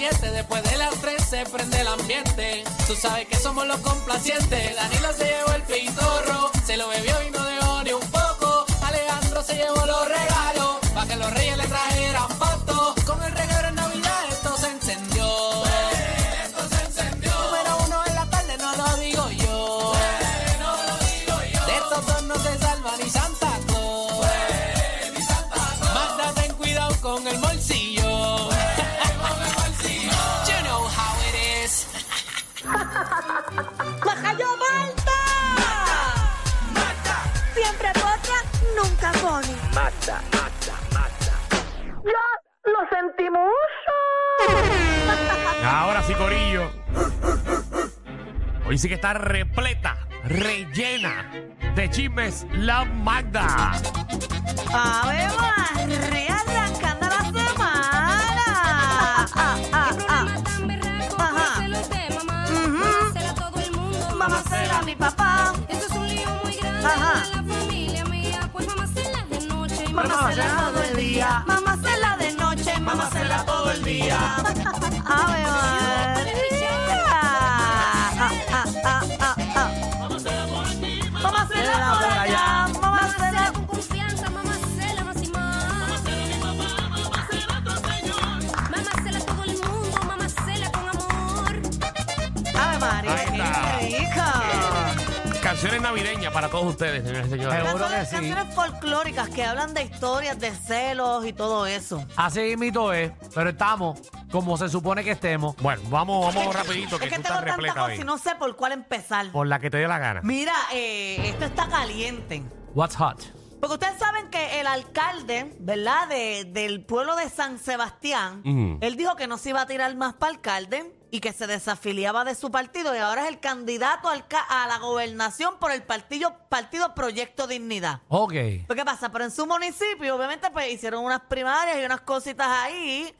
106.7, después de las 3 se prende el ambiente. Tú sabes que somos los complacientes. Danilo se llevó el pitorro, se lo bebió y no dejó ni un poco. Alejandro se llevó los regalos, para que los reyes le trajeran fotos. Con el regalo ¡Ya lo sentimos! Ahora sí, Corillo. Hoy sí que está repleta, rellena de chismes la Magda. ¡Ave María, arrancando la semana! Ah, ah, ah. Ajá. Mamá será mi papá. Eso es un lío muy grande Ajá. de la familia mía. Pues mamá cela de noche y Mamá será todo el día. ¡Ave María! Ah, ah, ah, ah, ah. Será por allá. Mamá Mamá cela será con confianza, mamá cela más y más. Mamá cela todo el mundo, mamá cela con amor. ¡Ave María! ¡Qué rico! Canciones navideñas para todos ustedes, señores y señores. Seguro que Canciones, sí. canciones folclóricas que hablan de historias, de celos y todo eso. Así mito es, pero estamos como se supone que estemos, Bueno, vamos, vamos rapidito, que Es que tú tengo estás tantas repleta cosas hoy. y no sé por cuál empezar. Por la que te dé la gana. Mira, eh, esto está caliente. what's hot? Porque ustedes saben que el alcalde, ¿verdad? De- del pueblo de San Sebastián, Ujú. él dijo que no se iba a tirar más para alcalde y que se desafiliaba de su partido y ahora es el candidato al ca- a la gobernación por el partido, partido Proyecto Dignidad. Ok. Pues, ¿qué pasa? Pero en su municipio, obviamente, pues hicieron unas primarias y unas cositas ahí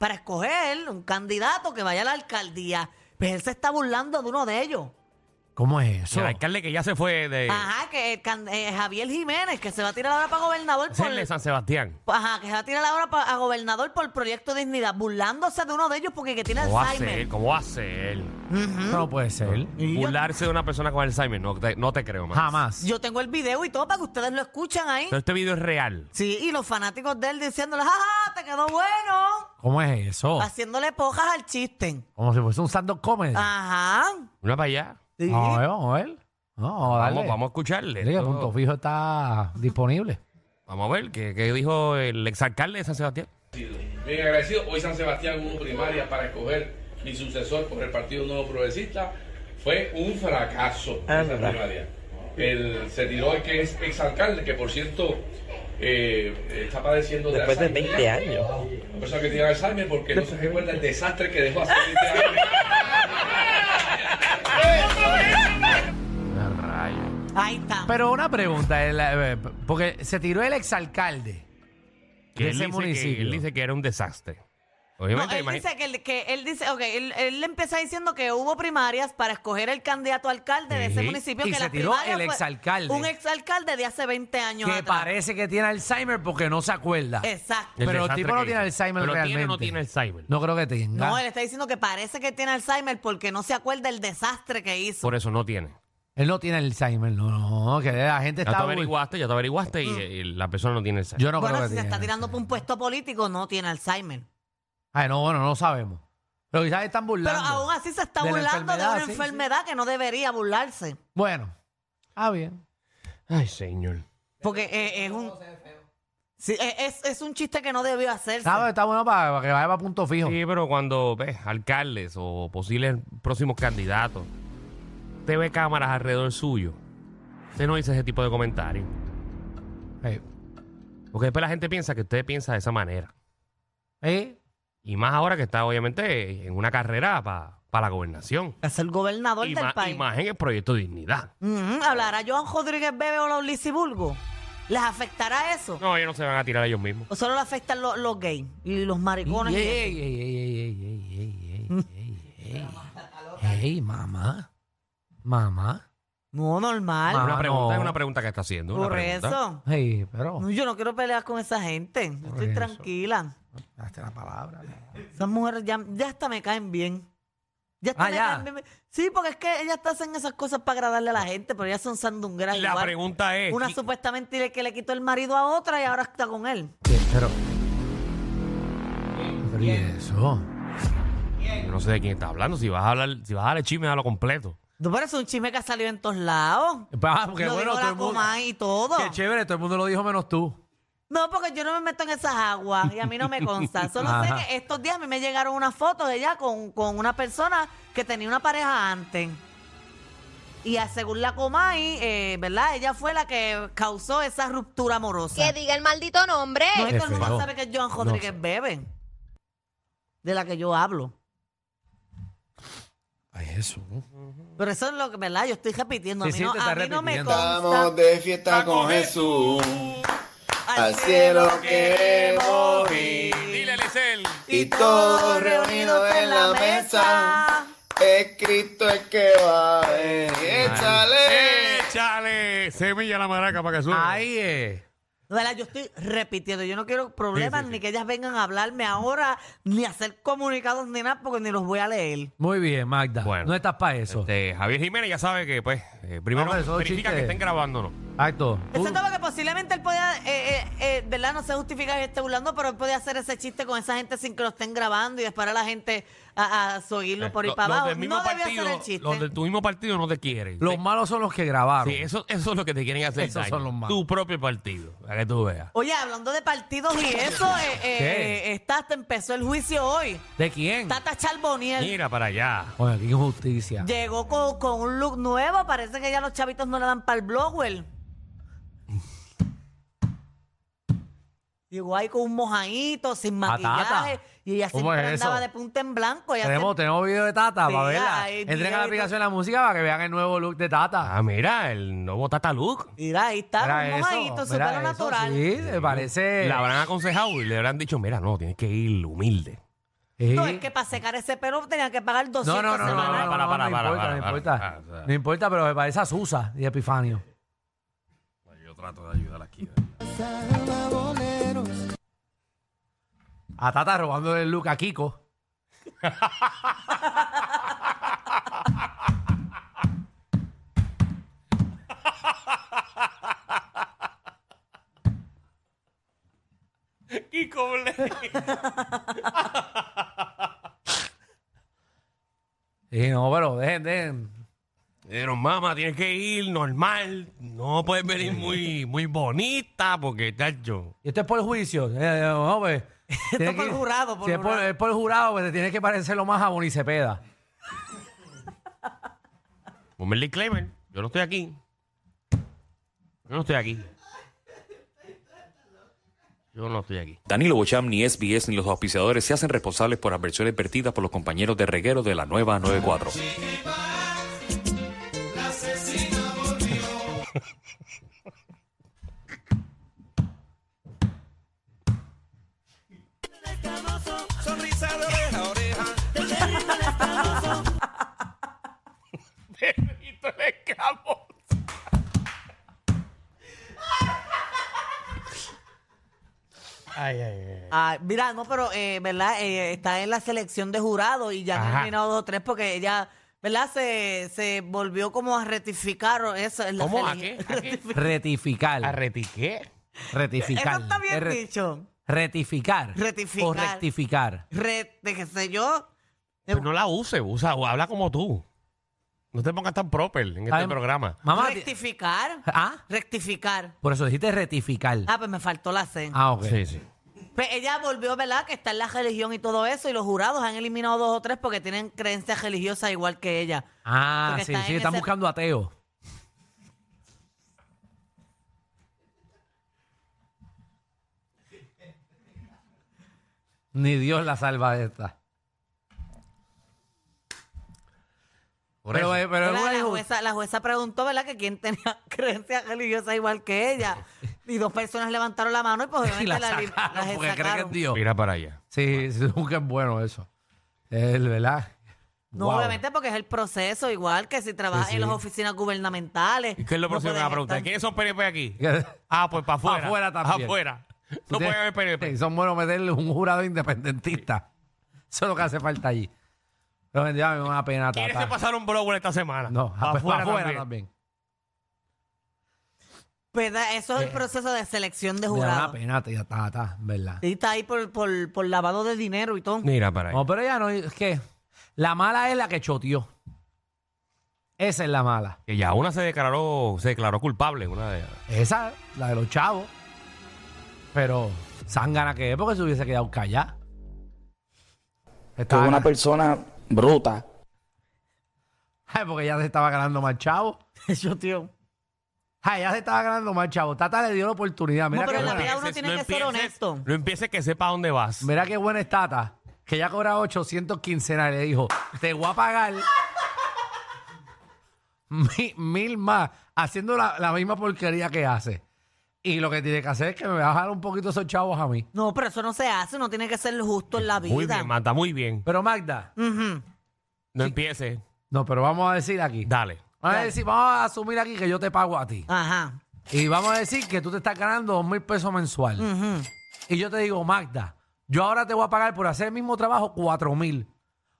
para escoger un candidato que vaya a la alcaldía. Pues él se está burlando de uno de ellos. ¿Cómo es eso? El alcalde que ya se fue de, Ajá, que el can- eh, Javier Jiménez, que se va a tirar ahora para gobernador por... el de San Sebastián. Ajá, que se va a tirar ahora pa- a gobernador por Proyecto Dignidad, burlándose de uno de ellos porque que tiene ¿Cómo va a Alzheimer. ser? ¿Cómo va a ser? No puede ser. Y yo- Burlarse de una persona con Alzheimer, no te, no te creo más. Jamás. Yo tengo el video y todo para que ustedes lo escuchen ahí. Pero este video es real. Sí, y los fanáticos de él diciéndole, jaja, te quedó bueno. ¿Cómo es eso? Haciéndole pojas al chiste. Como si fuese un stand-up comedy. Ajá. Una para allá. Sí. Vamos a ver, vamos a ver. No, vamos a darle. Vamos, vamos a escucharle. Dile que Esto- Punto Fijo está disponible. Vamos a ver qué, qué dijo el exalcalde de San Sebastián. Bien agradecido. Hoy San Sebastián hubo primaria para escoger mi sucesor por el Partido Nuevo Progresista. Fue un fracaso esa primaria. El, se tiró el que es exalcalde, que por cierto eh, está padeciendo Después de Alzheimer. 20 años. Una persona que tiene Alzheimer porque no se recuerda el desastre que dejó hace 20 años. Pero una pregunta, el, eh, porque se tiró el exalcalde Que de él ese dice que, municipio. él dice que era un desastre. No, Obviamente, él imagi- dice que, él- que él dice, ok, él, él empieza diciendo que hubo primarias para escoger el candidato a alcalde de ese municipio. Y que se la tiró primaria el fue exalcalde. Un exalcalde de hace 20 años que atrás. parece que tiene Alzheimer porque no se acuerda. Exacto. el Pero el desastre tipo no que tiene hizo. Alzheimer Pero realmente. tiene o no tiene Alzheimer. No creo que tenga. No, él está diciendo que parece que tiene Alzheimer porque no se acuerda el desastre que hizo. Por eso no tiene. Él no tiene Alzheimer, no, no, que la gente Ya está... te averiguaste, ya te averiguaste y, y la persona no tiene Alzheimer. Yo no bueno, creo si que se está tirando por un puesto político, no tiene Alzheimer. Ay, no, bueno, no lo sabemos. Pero quizás están burlando. Pero aún así se está De la burlando de enfermedad, una sí, enfermedad que no debería burlarse. Bueno, ah, bien. Ay, señor. Porque eh, es un... Sí, eh, es, es un chiste que no debió hacerse. Está, está bueno para, para que vaya para punto fijo. Sí, pero cuando ves alcaldes o posibles próximos candidatos, te ve cámaras alrededor suyo, usted no dice ese tipo de comentarios. Eh, Porque después la gente piensa que usted piensa de esa manera. eh, Y más ahora que está obviamente en una carrera para la gobernación. Es el gobernador Y, del país. y más en el proyecto Dignidad. Ujú, ¿Hablará Joan Rodríguez Bebe o los Lisiburgo? ¿Les afectará eso? No, ellos no se van a tirar ellos mismos. ¿O solo le afectan los, los gays y los maricones? ey, ey, ey, ey, ey, ey, ey, ey, ey. Ey, mamá. Mamá. No, normal. Una pregunta no. es una pregunta que está haciendo. Por eso. Ey, pero. No, yo no quiero pelear con esa gente. Yo estoy eso. tranquila. Hasta la palabra. no. Esas mujeres ya, ya hasta me caen bien. Ya hasta Ah, me ya. caen bien. Sí, porque es que ellas hacen esas cosas para agradarle a la gente, pero ellas son sandungueras La igual. pregunta es, Una ¿qui- supuestamente le- que le quitó el marido a otra y ahora está con él. Sí, Pero. Pero ¿y eso? Yo no sé de quién está hablando. Si vas a hablar, si vas a darle chisme, lo completo. No, pero es un chisme que ha salido en todos lados. Ah, porque lo bueno, dijo todo la el mundo. Comay y todo. Qué chévere, todo el mundo lo dijo menos tú. No, porque yo no me meto en esas aguas y a mí no me consta. Solo sé Ajá. que estos días a mí me llegaron unas fotos de ella con, con una persona que tenía una pareja antes. Y a- según la Comay, eh, ¿verdad? Ella fue la que causó esa ruptura amorosa. Que diga el maldito nombre. No es Qué todo el mundo feo. sabe que es Joan No Rodríguez sé. Bebe. De la que yo hablo. Ay, eso. Pero eso es lo que, ¿verdad? Yo estoy repitiendo. A mí, sí, no, te a estás mí no me repitiendo. consta. Estamos de fiesta con Jesús, al cielo queremos ir, Dile, Licel. y todos reunidos en la mesa, es Cristo el que va, eh, échale. Échale semilla a la maraca para que suene. Ahí es. ¿Verdad? Yo estoy repitiendo. Yo no quiero problemas Sí, sí, sí. ni que ellas vengan a hablarme ahora, ni a hacer comunicados ni nada, porque ni los voy a leer. Muy bien, Magda. Bueno. no estás para eso. Este, Javier Jiménez ya sabe que, pues, eh, primero No, pero eso es verifica chiste. que estén grabándonos. Acto. Tú- Excepto porque posiblemente él podía, eh, eh, eh, ¿verdad? No se justifica que esté burlando, pero él podía hacer ese chiste con esa gente sin que lo estén grabando y esperar a la gente a, a seguirlo por ahí para abajo. del mismo No debía partido, hacer el chiste. Los de tu mismo partido no te quieren. Los Sí, malos son los que grabaron. sí, eso, eso es lo que te quieren hacer. Esos daño. son los malos. Tu propio partido, para que tú veas. Oye, hablando de partidos y eso, eh, eh, ¿Qué? eh, está, hasta empezó el juicio hoy. ¿De quién? Tata Charboniel Mira para allá. Oye, qué injusticia. llegó con, con un look nuevo. Parece que ya los chavitos no le dan para el blower. Llegó ahí con un mojadito, sin Tata. maquillaje. Y ella ¿Cómo siempre es andaba de punta en blanco. Ella Tenemos, siempre- tenemos video de Tata Sí, para verla. Entren a la aplicación de la música para que vean el nuevo look de Tata. Ah, mira, el nuevo Tata Look. Mira, ahí está, Mira un mojadito, su mira pelo eso, natural. Sí, se parece. Le habrán aconsejado y le habrán dicho, mira, no, tienes que ir humilde. Sí. No, es que para secar ese pelo tenían que pagar 200 No, no, no, no, no, semanales. no, para, no, para, no para, importa, para, no para, importa. para, para. No importa, pero me parece a Susa y Epifanio. Yo trato de ayudar aquí. A Tata robando el look a Kiko. Kiko Blake. Sí, no, pero dejen, dejen. Pero mamá, tienes que ir normal. No puedes venir muy, muy bonita porque, tacho. Y esto es por el juicio. Eh, eh, no, pues, tiene por que- jurado, por si es por, jurado. es por el jurado, pues te tienes que parecer lo más a Bonicepeda. Ponme el disclaimer. Yo no estoy aquí. Yo no estoy aquí. Yo no estoy aquí. Danilo Bocham, ni SBS, ni los auspiciadores se hacen responsables por adversiones vertidas por los compañeros de reguero de la nueva 94. Ah, mira, no, pero, eh, ¿verdad? Eh, está en la selección de jurado y ya han Ajá. eliminado dos o tres porque ella, ¿verdad? Se, se volvió como a rectificar eso. En la ¿Cómo? ¿A sele- qué? ¿A qué? Retificar. ¿Arretiqué? Rectificar. Eso está bien Es re- dicho. Rectificar. Rectificar. O rectificar. Re, de qué sé yo. Pues no la use, usa, o habla como tú. No te pongas tan proper en este Ay, programa. Mamá, ti- Rectificar. ¿ah? Rectificar. Por eso dijiste rectificar. Ah, pues me faltó la C. Ah, ok. Sí, sí. Pues ella volvió, ¿verdad? Que está en la religión y todo eso, y los jurados han eliminado dos o tres porque tienen creencias religiosas igual que ella. Ah, Porque sí, sí, en están ese- buscando ateos. Ni Dios la salva de esta. Por Pero, eso. eh, pero es ¿Verdad? una la, jueza, la jueza preguntó, ¿verdad? Que quién tenía creencias religiosas igual que ella. Y dos personas levantaron la mano y pues y obviamente la la, li- sacaron las porque creen que es sacaron. Dios. Mira para allá. Sí, sí, que es bueno eso. Es verdad. No, Wow. obviamente porque es el proceso, igual que si trabajas Sí, sí. en las oficinas gubernamentales. ¿Y qué es lo no próximo que me puedes va a preguntar? estar- ¿Quiénes son PNP aquí? Ah, pues para afuera. Afuera también. Afuera. No puede haber PNP. Sí, son buenos meterle un jurado independentista. Eso es lo que hace falta allí. Pero me dio una pena, ¿Quiénes tata. se pasaron blower esta semana? No, afuera, afuera, también. Pues da- eso es el proceso de selección de Me da una jurados. pena, tía, tata, ¿verdad? Y está ahí por, por, por lavado de dinero y todo. Mira para ahí. No, pero ya no, es que la mala es la que choteó. Esa es la mala. Que ya una se declaró, se declaró culpable, una de Esa, la de los chavos. Pero, zángana que es porque se hubiese quedado callada. Que Estaba una persona bruta. Ay, porque ya se estaba ganando más chavo. Eso, tío. Ay, ya se estaba ganando más chavo. Tata le dio la oportunidad. Mira, No, pero qué, en la buena, vida uno tiene que ser honesto. No empieces que sepa dónde vas. mira qué buena es Tata. Que ya cobra 800 quincenales. Le dijo, te voy a pagar mi- mil más haciendo la, la misma porquería que hace. Y lo que tiene que hacer es que me va a bajar un poquito esos chavos a mí. No, pero eso no se hace. Uno tiene que ser justo en la vida. Muy bien, Mata, muy bien. Pero Magda, Ujú. No empieces. no, pero vamos a decir aquí. Dale. Vamos a decir, vamos a asumir aquí que yo te pago a ti. Ajá. Y vamos a decir que tú te estás ganando dos mil pesos mensual. Ujú. Y yo te digo, Magda, yo ahora te voy a pagar por hacer el mismo trabajo cuatro mil.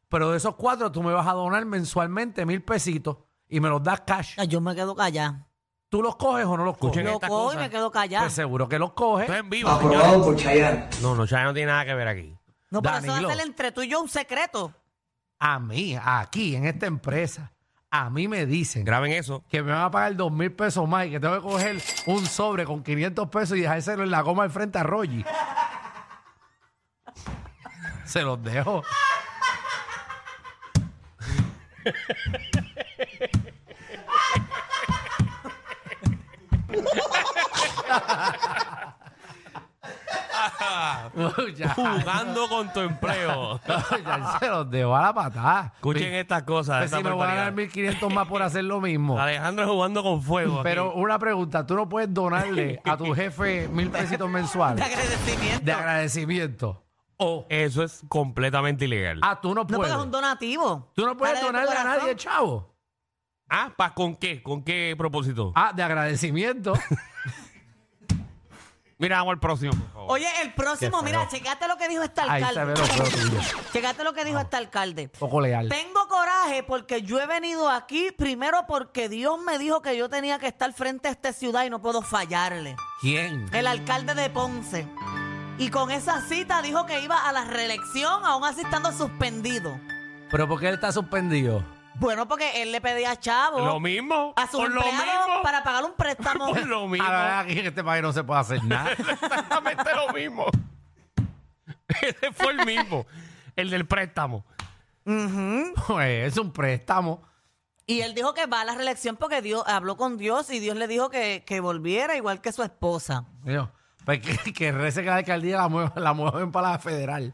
Pero de esos cuatro tú me vas a donar mensualmente mil pesitos y me los das cash. Ay, Yo me quedo callada. ¿Tú los coges o no los Escuchen coges? Lo esta cojo y me quedo callada. Pues seguro que los coges. Esto es en vivo. Aprobado por Chayanne. No, no, ya no tiene nada que ver aquí. no, pero eso va a Danilo. ser entre tú y yo un secreto. A mí, aquí, en esta empresa, a mí me dicen Graben eso. que me van a pagar dos mil pesos más y que tengo que coger un sobre con 500 pesos y dejárselo en la goma al frente a Rogi. Se los dejo. ya, Jugando con tu empleo. ya se los dejo a la patada. Escuchen estas cosas. Pues esta si me voy a barbaridad. dar 1500 más por hacer lo mismo. Alejandro jugando con fuego. aquí. Pero una pregunta, tú no puedes donarle a tu jefe mil pesitos De mensuales agradecimiento. de agradecimiento. O, Eso es completamente ilegal. ah, tú no no, porque puedes. es un donativo. Tú no puedes Sale de tu donarle a corazón. nadie, chavo. Ah, ¿pa con qué? ¿Con qué propósito? Ah, de agradecimiento. Mira, vamos al próximo, por favor. Oye, el próximo, Qué mira, feo. checate lo que dijo este Ahí se ve alcalde. lo feo tuyo. Checate lo que dijo este alcalde. Poco leal. Tengo coraje porque yo he venido aquí primero porque Dios me dijo que yo tenía que estar frente a esta ciudad y no puedo fallarle. ¿Quién? El alcalde de Ponce. Y con esa cita dijo que iba a la reelección, aún así estando suspendido. ¿Pero por qué él está suspendido? Bueno, porque él le pedía a Chavo Lo mismo. a su por lo mismo. para pagar un préstamo. Por lo mismo. A la verdad, aquí en este país no se puede hacer nada. Exactamente lo mismo. Ese fue el mismo. El del préstamo. Ujú. pues es un préstamo. Y él dijo que va a la reelección porque Dios habló con Dios y Dios le dijo que, que volviera igual que su esposa. Digo, pues que, que rece que la alcaldía la la mueven para la federal.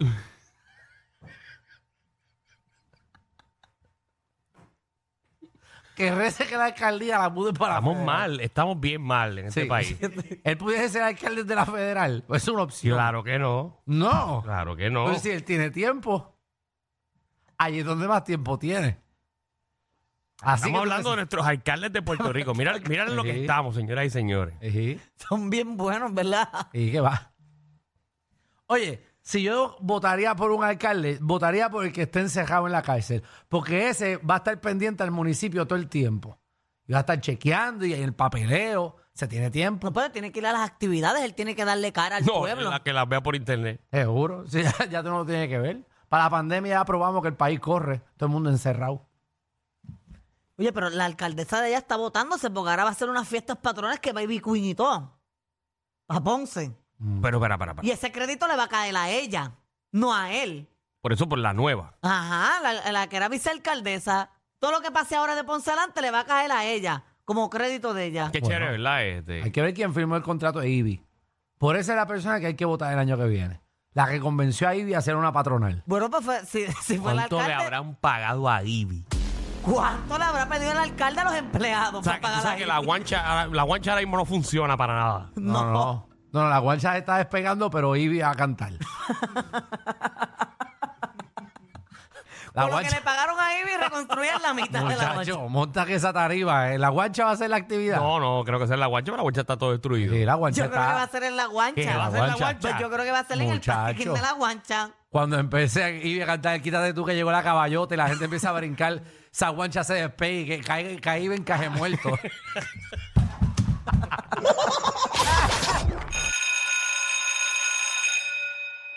Que rece que la alcaldía la mueven para la Estamos federal. mal, estamos bien mal en este Sí. país. Él pudiese ser alcalde de la federal. Pues es una opción. Claro que no. No. Claro que no. Pues si él tiene tiempo, allí es donde más tiempo tiene. Así Estamos que hablando de nuestros alcaldes de Puerto Rico. Mira, mira en lo que Sí. estamos, señoras y señores. Ejí. Son bien buenos, ¿verdad? ¿Y qué va? Oye, si yo votaría por un alcalde, votaría por el que esté encerrado en la cárcel. Porque ese va a estar pendiente al municipio todo el tiempo. Y va a estar chequeando y el papeleo. Se tiene tiempo. No puede, tiene que ir a las actividades, él tiene que darle cara al No, pueblo. la que las vea por internet. Seguro. Sí, ya, ya tú no lo tienes que ver. Para la pandemia ya probamos que el país corre. Todo el mundo encerrado. Oye, pero la alcaldesa de ella está votándose porque ahora va a hacer unas fiestas patronas que Baby Queen y todo. A Ponce. Pero, para, para, para. Y ese crédito le va a caer a ella, no a él. Por eso, por la nueva. Ajá, la, la que era vicealcaldesa. Todo lo que pase ahora de Ponce adelante le va a caer a ella, como crédito de ella. Qué Bueno. chévere, ¿verdad? Este. Hay que ver quién firmó el contrato de Ivy. Por esa es la persona que hay que votar el año que viene. La que convenció a Ivy a hacer una patronal. Bueno, pues fue- si, si fue el ¿Cuánto le alcalde, habrán pagado a Ivy? ¿cuánto le habrá pedido el alcalde a los empleados O sea, para tú pagar sabes que la guancha, la guancha ahora mismo no funciona para nada. No, no. No, no, la guancha se está despegando, pero Ivy a cantar. la Por lo que le pagaron a Ivy reconstruyen la mitad de la Muchacho, guancha. monta que esa tariba. ¿eh? ¿La guancha va a ser la actividad? No, no, creo que sea la guancha, pero la guancha está todo destruido. Sí, la guancha Yo creo que va a ser en la ¿Qué, guancha. va la guancha? Pues yo creo que va a ser en el Muchacho. parking de la guancha. Cuando empecé a ir a cantar Quítate tú que llegó la caballota y la gente empieza a brincar, esa guancha se despegue y que cae, cae en caje muerto.